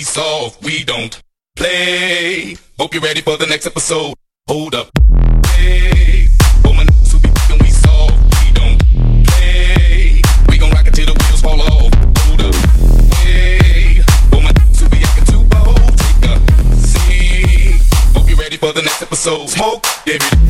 we soft, we don't play. Hope you're ready for the next episode. Hold up. Be thinking we soft, we don't play. We gon' rock it till the wheels fall off. Hold up. Be acting too bold, take a seat. Hope you're ready for the next episode. Smoke, give it.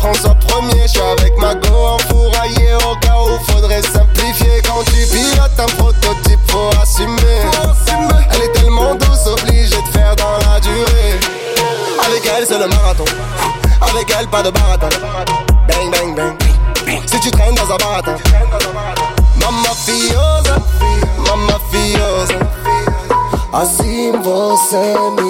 François Premier. J'suis avec ma go enfouraillé au cas où faudrait simplifier. Quand tu pilotes un prototype, faut assumer. Elle est tellement douce, obligée de faire dans la durée. Avec elle, c'est le marathon. Avec elle, pas de baratin. Bang, bang, bang. Si tu traînes dans un baratin. Mamma fiosa, mamma fiosa. Assim você me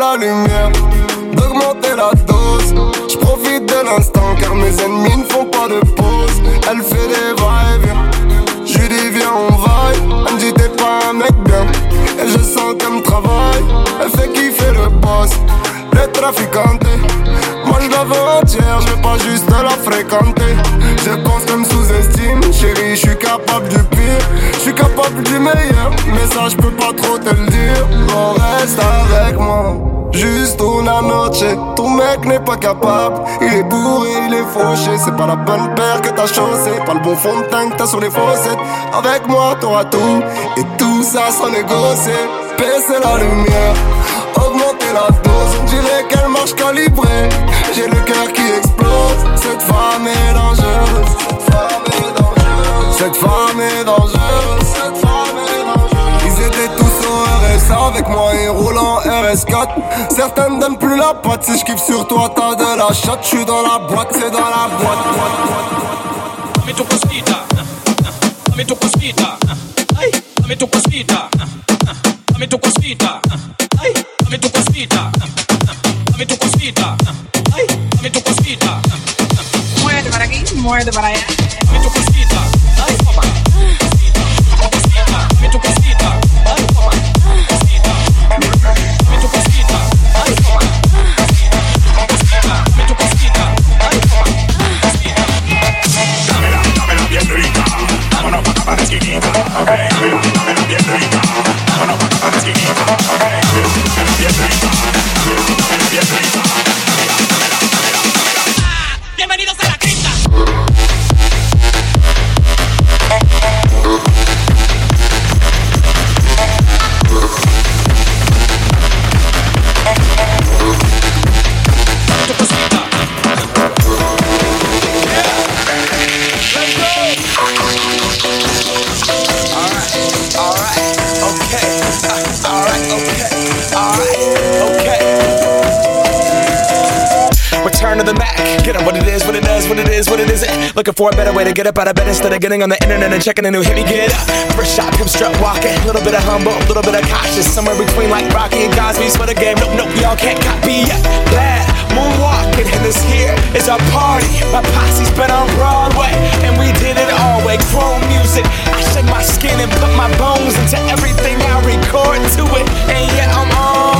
la lumière, d'augmenter la dose. Je profite de l'instant car mes ennemis ne font pas de pause. Elle fait des va-et-vient. Je dis viens on vaille. Elle me dit t'es pas un mec bien. Et je sens qu'elle me travaille. Elle fait kiffer le boss, le traficante. Moi je la veux entière, je veux pas juste la fréquenter. Je pense qu'elle me sous-estime, chérie, je suis capable du pire. Je suis capable du meilleur, mais ça je peux pas trop te le dire. Oh reste avec moi. Juste una noche, ton mec n'est pas capable. Il est bourré, il est fauché. C'est pas la bonne paire que t'as chaussé, pas le bon fond de teint que t'as sur les fossettes. Avec moi, t'auras tout, et tout ça sans négocier. Baisser la lumière, augmenter la dose. On dirait qu'elle marche calibrée. J'ai le cœur qui explose. Cette femme est dangereuse. Cette femme est dangereuse. Cette femme est dangereuse. Avec moi et roulant RS S4 Certaines n'aiment plus la patte Si je kiffe sur toi t'as de la chatte. Je suis dans la boîte c'est dans la boîte. Dame tu dame tu ay, dame tu cosita, dame tu cosita, ay, dame tu cosita, dame tu cosita, ay, dame tu cosita, Muévete para aquí, muévete para allá. Okay. To the. Get up what it is, what it does, what it is, what it isn't. Looking for a better way to get up out of bed instead of getting on the internet and checking a new hit me get up. First shot, pimp strut walking. A little bit of humble, a little bit of cautious. Somewhere between like Rocky and Cosby's for the game. Nope, nope, y'all can't copy yet. Glad moonwalking, and this here is our party. My posse's been on Broadway, and we did it all way. Chrome music. I shed my skin and put my bones into everything I record to it. And yet I'm on.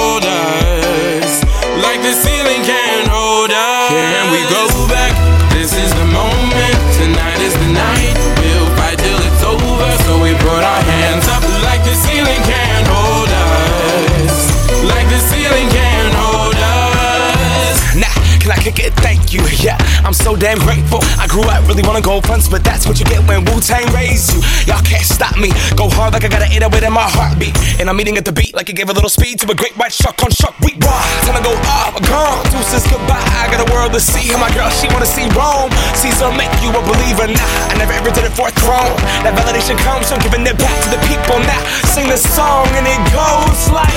you. Yeah, I'm so damn grateful. I grew up really wanna go fronts, but that's what you get when Wu Tang raised you. Y'all can't stop me. Go hard like I gotta an 808 in my heartbeat. And I'm eating at the beat like it gave a little speed to a great white shark on shark week. Raw, time to go up, gone. Deuces goodbye. I got a world to see. And my girl, she wanna see Rome. Caesar make you a believer. Nah, I never ever did it for a throne. That validation comes from giving it back to the people. Now sing the song and it goes like.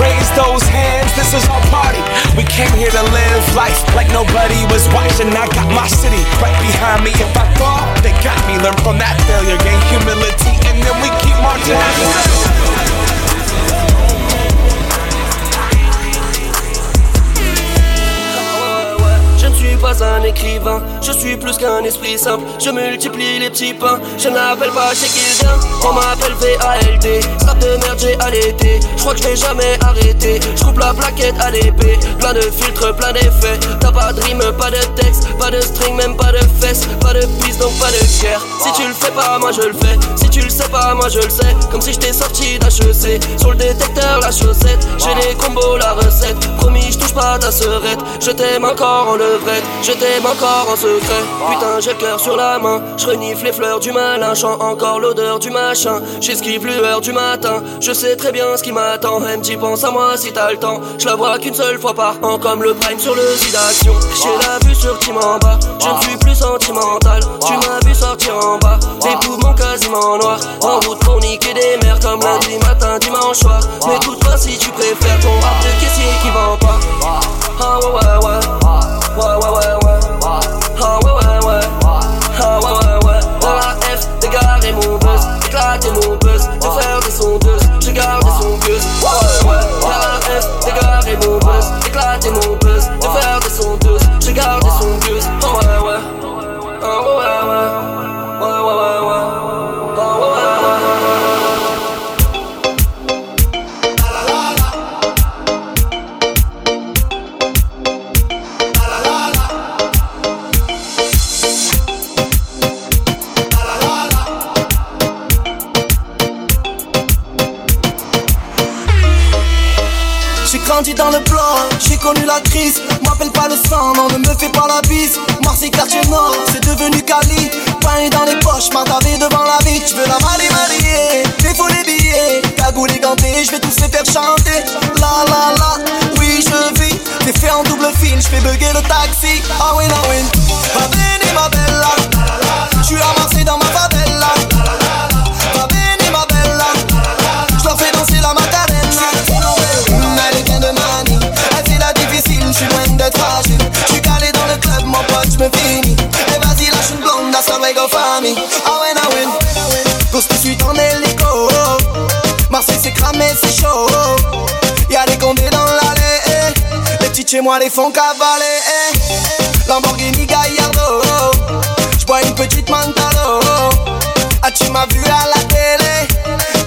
Raise those hands, this is our party. We came here to live life like nobody was watching. I got my city right behind me. If I fall, they got me. Learn from that failure, gain humility, and then we keep marching. Je suis plus qu'un esprit simple. Je multiplie les petits pains, je n'appelle pas chez qui. On m'appelle VALD, snap de merde j'ai allaité. Je crois que je vais jamais arrêter. Je coupe la plaquette à l'épée, plein de filtres, plein d'effets. T'as pas de rime, pas de texte, pas de string, même pas de fesses, pas de piste donc pas de guerre. Si tu le fais pas, moi je le fais. Si tu le sais pas, moi je le sais. Comme si j'étais sorti d'HEC. Sur le détecteur, la chaussette. J'ai les combos, la recette. Promis, je touche pas ta serette. Je t'aime encore en levrette. Je t'aime encore en secret. Putain, j'ai le cœur sur la main. Je renifle les fleurs du malin. Chant encore l'odeur du machin. J'esquive lueur du matin. Je sais très bien ce qui m'attend. MJ, pense à moi si t'as le temps. Je la vois qu'une seule fois par an. Comme le prime sur le site d'action. J'ai la vue sur bas. Je ne suis plus sentimental. Tu m'as vu sortir en bas. Les poumons quasiment noirs. En route pour niquer des mers. Comme lundi matin, dimanche soir. Mais toutefois, si tu préfères ton rap de caissier qui vend pas. Ah ouais, ouais, ouais. Ouais, ouais, ouais, ouais. Ah ouais, ouais, ouais. Ah ouais, ouais, ouais. Dans la F, dégarer mon buzz. Éclater mon buzz. De faire des sondeuses. J'ai gardé son buzz. Ouais, ouais, ouais. Dans la F, dégarer mon buzz. Éclater mon buzz. J'ai connu la crise. M'appelle pas le sang, non, ne me fais pas la bise. Marseille, quartier nord, c'est devenu Cali. Pain dans les poches, m'attarder devant la vie. Tu veux la marier, marier, mais faut les billets. Cagoule et ganté, je vais tous les faire chanter. La la la, oui, je vis. T'es fait en double fil, je fais bugger le taxi. Ah oui, ah oui. Va venir, ma suis Moi les font cavaler. Lamborghini Gallardo. J'bois une petite Mantalo. Ah, tu m'as vu à la télé.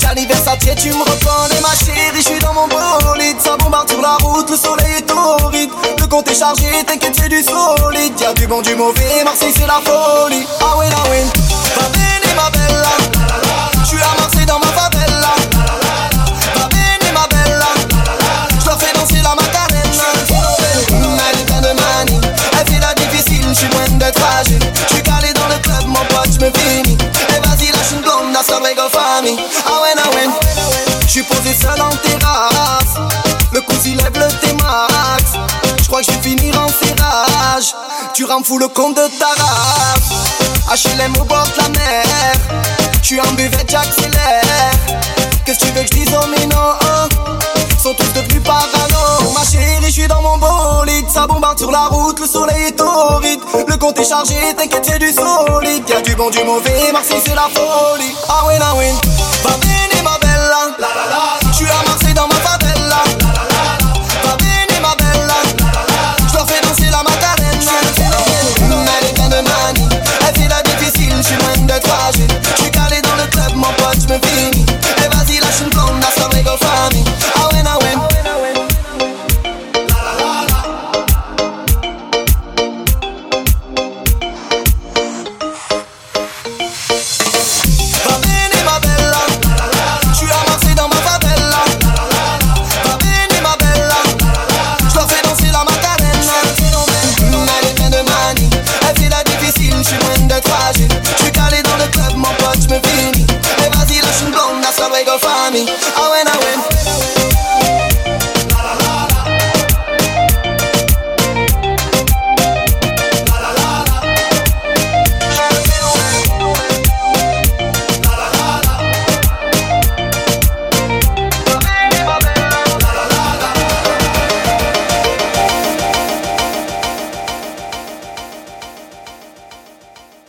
Gianni Versace, tu me reconnais, ma chérie. J'suis dans mon bolide. Ça bombarde sur la route, le soleil est torride. Le compte est chargé, t'inquiète, c'est du solide. Y'a du bon, du mauvais. Marseille, c'est la folie. Ah oui, ah oui. Seul en terrasse. Le coup s'il lève le T-Max. J'crois que j'vais finir en serrage. Tu rends fou le compte de ta race. HLM au bord de la mer. J'suis en buvette, j'accélère. Qu'est-ce que tu veux que j'dise aux minots Sont tous devenus parano Ma chérie, j'suis dans mon bolide Ça bombarde sur la route, le soleil est torride Le compte est chargé, t'inquiète, c'est du solide Y'a du bon, du mauvais, Marseille c'est la folie Ah oui, ah Va